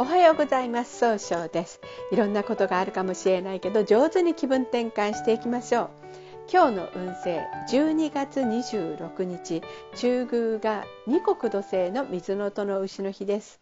おはようございます。総称です。いろんなことがあるかもしれないけど上手に気分転換していきましょう。今日の運勢12月26日中宮が二国土星の水の音の牛の日です。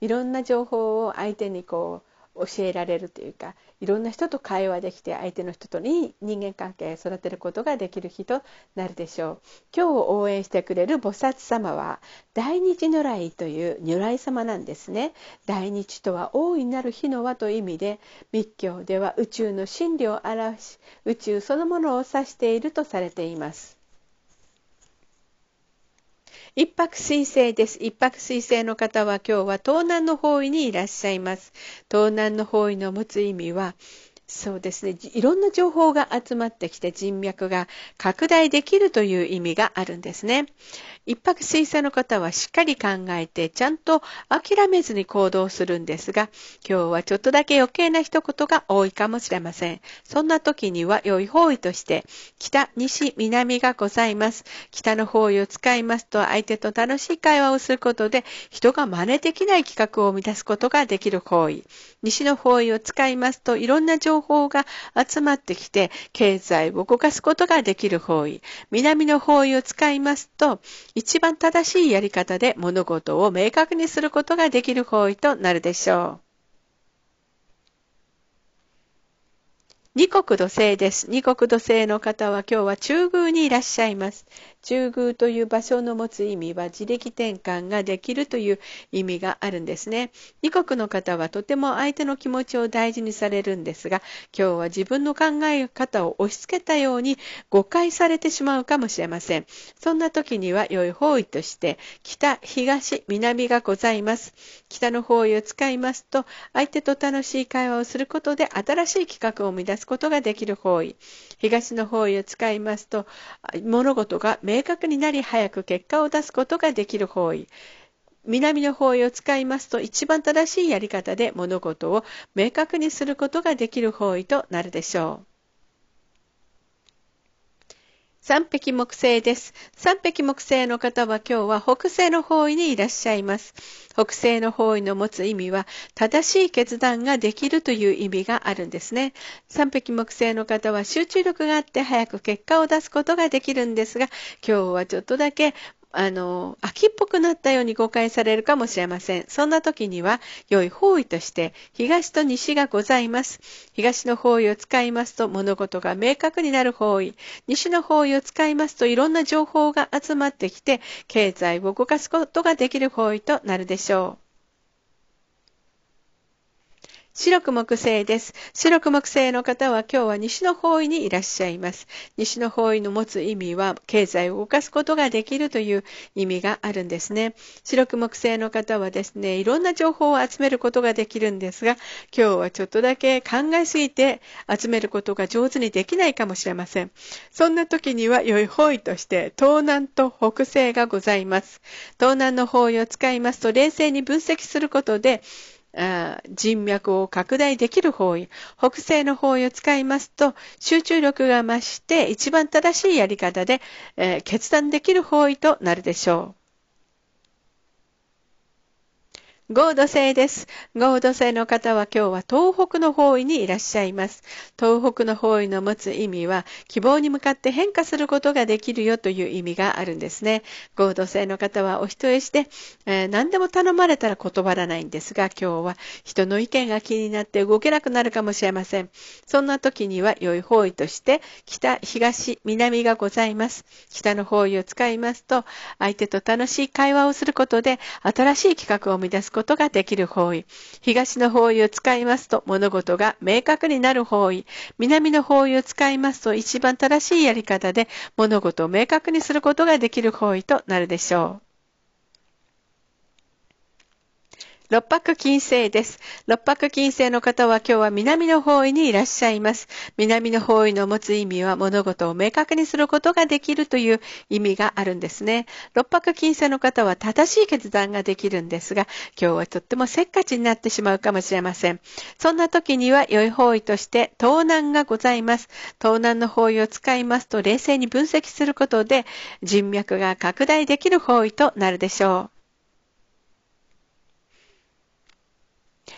いろんな情報を相手にこう教えられるというかいろんな人と会話できて相手の人といい人間関係を育てることができる日となるでしょう。今日を応援してくれる菩薩様は大日如来という如来様なんですね。大日とは大いなる日の輪という意味で密教では宇宙の真理を表し宇宙そのものを指しているとされています。一泊水星です。一泊水星の方は今日は東南の方位にいらっしゃいます。東南の方位の持つ意味は、そうですね。いろんな情報が集まってきて人脈が拡大できるという意味があるんですね。一泊水星の方はしっかり考えてちゃんと諦めずに行動するんですが、今日はちょっとだけ余計な一言が多いかもしれません。そんな時には良い方位として、北、西、南がございます。北の方位を使いますと相手と楽しい会話をすることで人が真似できない企画を生み出すことができる方位。西の方位を使いますといろんな情報が集まってきて経済を動かすことができる方位。南の方位を使いますと一番正しいやり方で物事を明確にすることができる方位となるでしょう。二国土星です。二国土星の方は今日は中宮にいらっしゃいます。中宮という場所の持つ意味は自力転換ができるという意味があるんですね。二国の方はとても相手の気持ちを大事にされるんですが、今日は自分の考え方を押し付けたように誤解されてしまうかもしれません。そんな時には良い方位として、北、東、南がございます。北の方位を使いますと、相手と楽しい会話をすることで新しい企画を生み出すことができる方位。東の方位を使いますと、物事が明確になり早く結果を出すことができる方位。南の方位を使いますと一番正しいやり方で物事を明確にすることができる方位となるでしょう。三匹木星です。三匹木星の方は今日は北西の方位にいらっしゃいます。北西の方位の持つ意味は、正しい決断ができるという意味があるんですね。三匹木星の方は集中力があって早く結果を出すことができるんですが、今日はちょっとだけあの、秋っぽくなったように誤解されるかもしれません。そんな時には、良い方位として、東と西がございます。東の方位を使いますと、物事が明確になる方位。西の方位を使いますと、いろんな情報が集まってきて、経済を動かすことができる方位となるでしょう。白く木星です。白く木星の方は今日は西の方位にいらっしゃいます。西の方位の持つ意味は経済を動かすことができるという意味があるんですね。白く木星の方はですね、いろんな情報を集めることができるんですが、今日はちょっとだけ考えすぎて集めることが上手にできないかもしれません。そんな時には良い方位として東南と北西がございます。東南の方位を使いますと冷静に分析することで、人脈を拡大できる方位、北西の方位を使いますと、集中力が増して一番正しいやり方で、えー、決断できる方位となるでしょう。合土星です。合土星の方は今日は東北の方位にいらっしゃいます。東北の方位の持つ意味は、希望に向かって変化することができるよという意味があるんですね。合土星の方はお人よしで、えー、何でも頼まれたら断らないんですが、今日は人の意見が気になって動けなくなるかもしれません。そんな時には良い方位として、北、東、南がございます。北の方位を使いますと、相手と楽しい会話をすることで、新しい企画を生み出すことができる方位。東の方位を使いますと物事が明確になる方位。南の方位を使いますと一番正しいやり方で物事を明確にすることができる方位となるでしょう。六白金星です。六白金星の方は今日は南の方位にいらっしゃいます。南の方位の持つ意味は物事を明確にすることができるという意味があるんですね。六白金星の方は正しい決断ができるんですが、今日はとってもせっかちになってしまうかもしれません。そんな時には良い方位として東南がございます。東南の方位を使いますと冷静に分析することで人脈が拡大できる方位となるでしょう。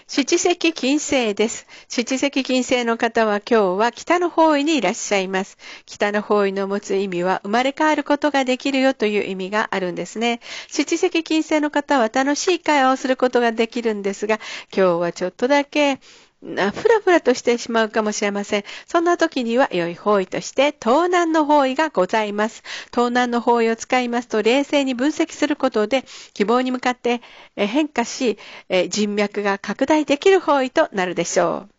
七石金星です。七石金星の方は今日は北の方位にいらっしゃいます。北の方位の持つ意味は生まれ変わることができるよという意味があるんですね。七石金星の方は楽しい会話をすることができるんですが、今日はちょっとだけふらふらとしてしまうかもしれません。そんな時には良い方位として盗難の方位がございます。盗難の方位を使いますと冷静に分析することで希望に向かって変化し人脈が拡大できる方位となるでしょう。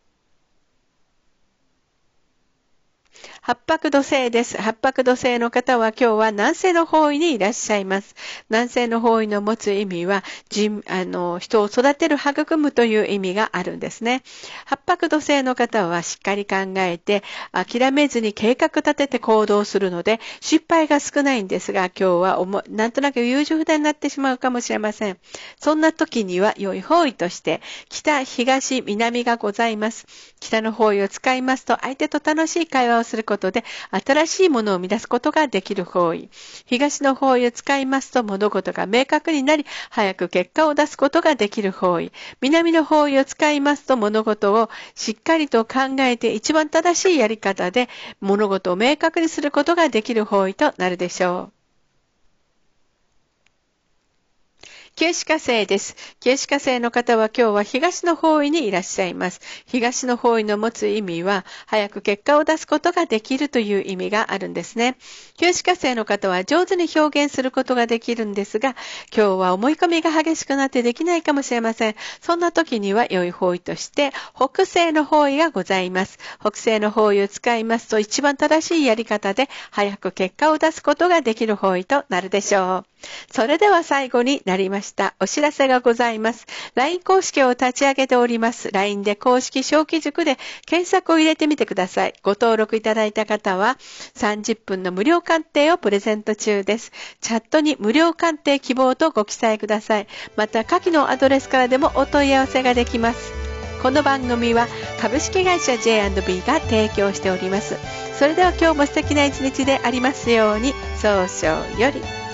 八白土星です。八白土星の方は今日は南西の方位にいらっしゃいます。南西の方位の持つ意味は、人、あの、人を育てる、育むという意味があるんですね。八白土星の方はしっかり考えて、諦めずに計画立てて行動するので、失敗が少ないんですが、今日は思なんとなく優柔不断になってしまうかもしれません。そんな時には良い方位として、北、東、南がございます。北の方位を使いますと、相手と楽しい会話をすることで、新しいものを生み出すことができる方位。東の方位を使いますと、物事が明確になり、早く結果を出すことができる方位。南の方位を使いますと、物事をしっかりと考えて、一番正しいやり方で、物事を明確にすることができる方位となるでしょう。九死火星です。九死火星の方は今日は東の方位にいらっしゃいます。東の方位の持つ意味は、早く結果を出すことができるという意味があるんですね。九死火星の方は上手に表現することができるんですが、今日は思い込みが激しくなってできないかもしれません。そんな時には良い方位として、北西の方位がございます。北西の方位を使いますと一番正しいやり方で、早く結果を出すことができる方位となるでしょう。それでは最後になりました。お知らせがございます。LINE 公式を立ち上げております。LINE で公式小記塾で検索を入れてみてください。ご登録いただいた方は30分の無料鑑定をプレゼント中です。チャットに無料鑑定希望とご記載ください。また下記のアドレスからでもお問い合わせができます。この番組は株式会社 J&B が提供しております。それでは今日も素敵な一日でありますように、早々より。